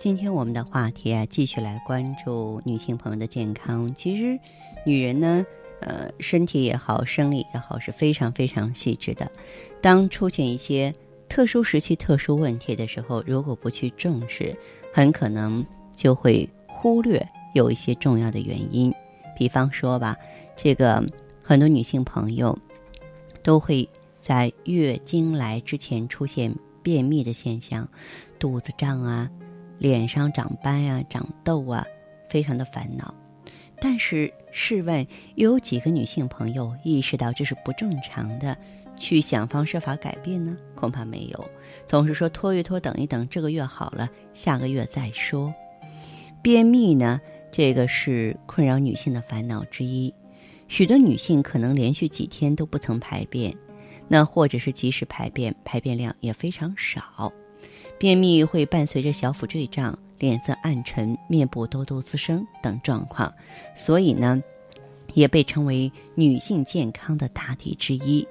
今天我们的话题啊，继续来关注女性朋友的健康。其实，女人呢，呃，身体也好，生理也好，是非常非常细致的。当出现一些特殊时期、特殊问题的时候，如果不去重视，很可能就会忽略有一些重要的原因。比方说吧，这个很多女性朋友都会在月经来之前出现便秘的现象，肚子胀啊，脸上长斑啊、长痘啊，非常的烦恼。但是试问，又有几个女性朋友意识到这是不正常的？去想方设法改变呢？恐怕没有，总是说拖一拖，等一等，这个月好了，下个月再说。便秘呢，这个是困扰女性的烦恼之一。许多女性可能连续几天都不曾排便，那或者是即使排便，排便量也非常少。便秘会伴随着小腹坠胀、脸色暗沉、面部痘痘滋生等状况，所以呢，也被称为女性健康的大敌之一。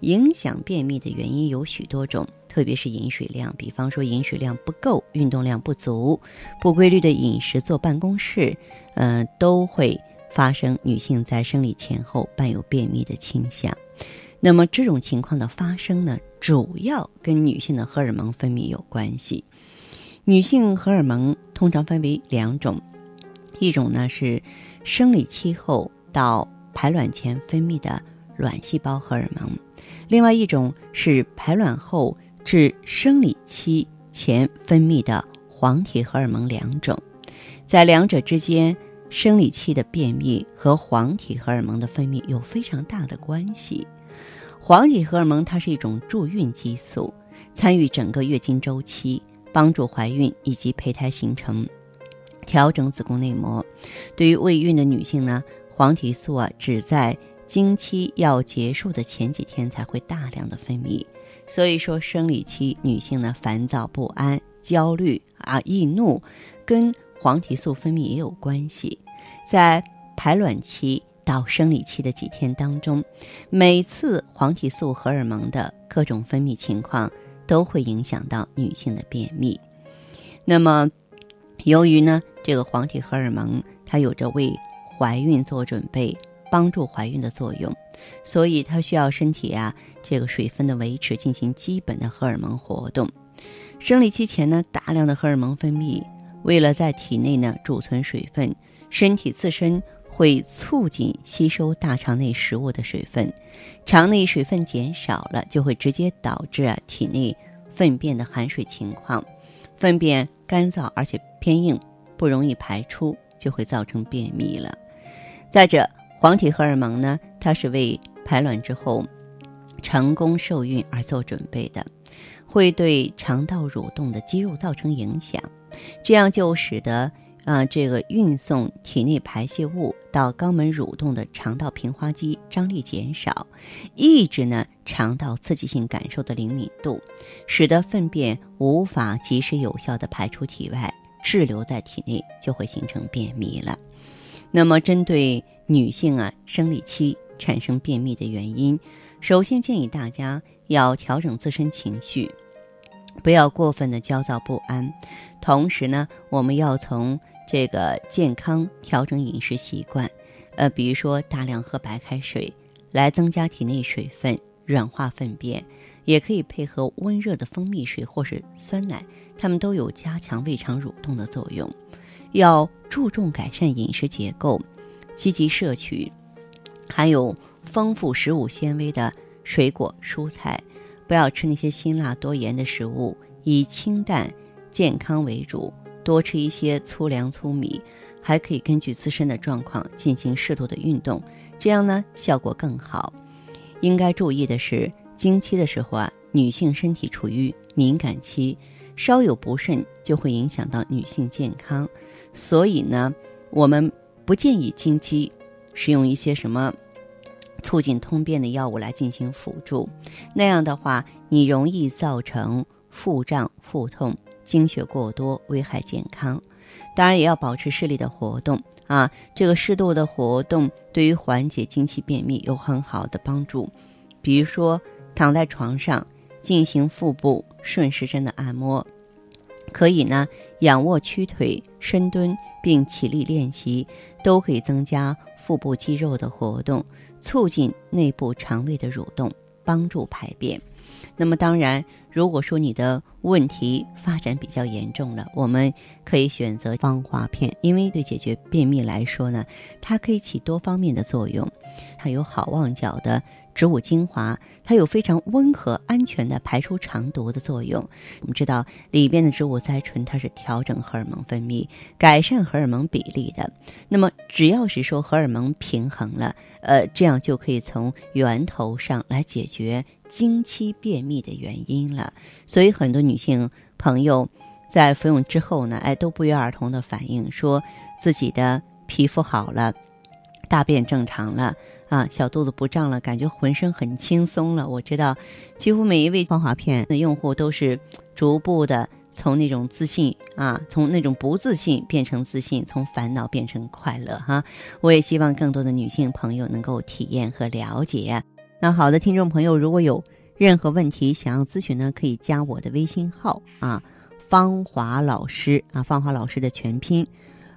影响便秘的原因有许多种，特别是饮水量。比方说，饮水量不够、运动量不足、不规律的饮食、坐办公室，嗯，都会发生女性在生理前后伴有便秘的倾向。那么，这种情况的发生呢，主要跟女性的荷尔蒙分泌有关系。女性荷尔蒙通常分为两种，一种呢是生理期后到排卵前分泌的卵细胞荷尔蒙。另外一种是排卵后至生理期前分泌的黄体荷尔蒙两种，在两者之间，生理期的便秘和黄体荷尔蒙的分泌有非常大的关系。黄体荷尔蒙它是一种助孕激素，参与整个月经周期，帮助怀孕以及胚胎形成，调整子宫内膜。对于未孕的女性呢，黄体素啊只在经期要结束的前几天才会大量的分泌，所以说生理期女性呢烦躁不安、焦虑啊、易怒，跟黄体素分泌也有关系。在排卵期到生理期的几天当中，每次黄体素荷尔蒙的各种分泌情况都会影响到女性的便秘。那么，由于呢这个黄体荷尔蒙它有着为怀孕做准备。帮助怀孕的作用，所以它需要身体啊这个水分的维持，进行基本的荷尔蒙活动。生理期前呢，大量的荷尔蒙分泌，为了在体内呢储存水分，身体自身会促进吸收大肠内食物的水分，肠内水分减少了，就会直接导致啊体内粪便的含水情况，粪便干燥而且偏硬，不容易排出，就会造成便秘了。再者，黄体荷尔蒙呢，它是为排卵之后成功受孕而做准备的，会对肠道蠕动的肌肉造成影响，这样就使得啊这个运送体内排泄物到肛门蠕动的肠道平滑肌张力减少，抑制呢肠道刺激性感受的灵敏度，使得粪便无法及时有效的排出体外，滞留在体内，就会形成便秘了。那么针对女性啊，生理期产生便秘的原因，首先建议大家要调整自身情绪，不要过分的焦躁不安。同时呢，我们要从这个健康调整饮食习惯，呃，比如说大量喝白开水，来增加体内水分，软化粪便；也可以配合温热的蜂蜜水或是酸奶，它们都有加强胃肠蠕动的作用。要注重改善饮食结构。积极摄取含有丰富食物纤维的水果蔬菜，不要吃那些辛辣多盐的食物，以清淡健康为主。多吃一些粗粮粗米，还可以根据自身的状况进行适度的运动，这样呢效果更好。应该注意的是，经期的时候啊，女性身体处于敏感期，稍有不慎就会影响到女性健康，所以呢，我们不建议经期使用一些什么促进通便的药物来进行辅助，那样的话，你容易造成腹胀、腹痛、经血过多，危害健康。当然，也要保持视力的活动啊，这个适度的活动对于缓解经期便秘有很好的帮助。比如说，躺在床上进行腹部顺时针的按摩，可以呢仰卧屈腿、深蹲并起立练习，都可以增加腹部肌肉的活动，促进内部肠胃的蠕动，帮助排便。那么，当然，如果说你的问题发展比较严重了，我们可以选择芳华片，因为对解决便秘来说呢，它可以起多方面的作用，它有好望角的。植物精华，它有非常温和、安全的排出肠毒的作用。我们知道里边的植物甾醇，它是调整荷尔蒙分泌、改善荷尔蒙比例的。那么，只要是说荷尔蒙平衡了，呃，这样就可以从源头上来解决经期便秘的原因了。所以，很多女性朋友在服用之后呢，哎，都不约而同的反映说自己的皮肤好了，大便正常了。啊，小肚子不胀了，感觉浑身很轻松了。我知道，几乎每一位芳华片的用户都是逐步的从那种自信啊，从那种不自信变成自信，从烦恼变成快乐哈。我也希望更多的女性朋友能够体验和了解。那好的，听众朋友，如果有任何问题想要咨询呢，可以加我的微信号啊，芳华老师啊，芳华老师的全拼，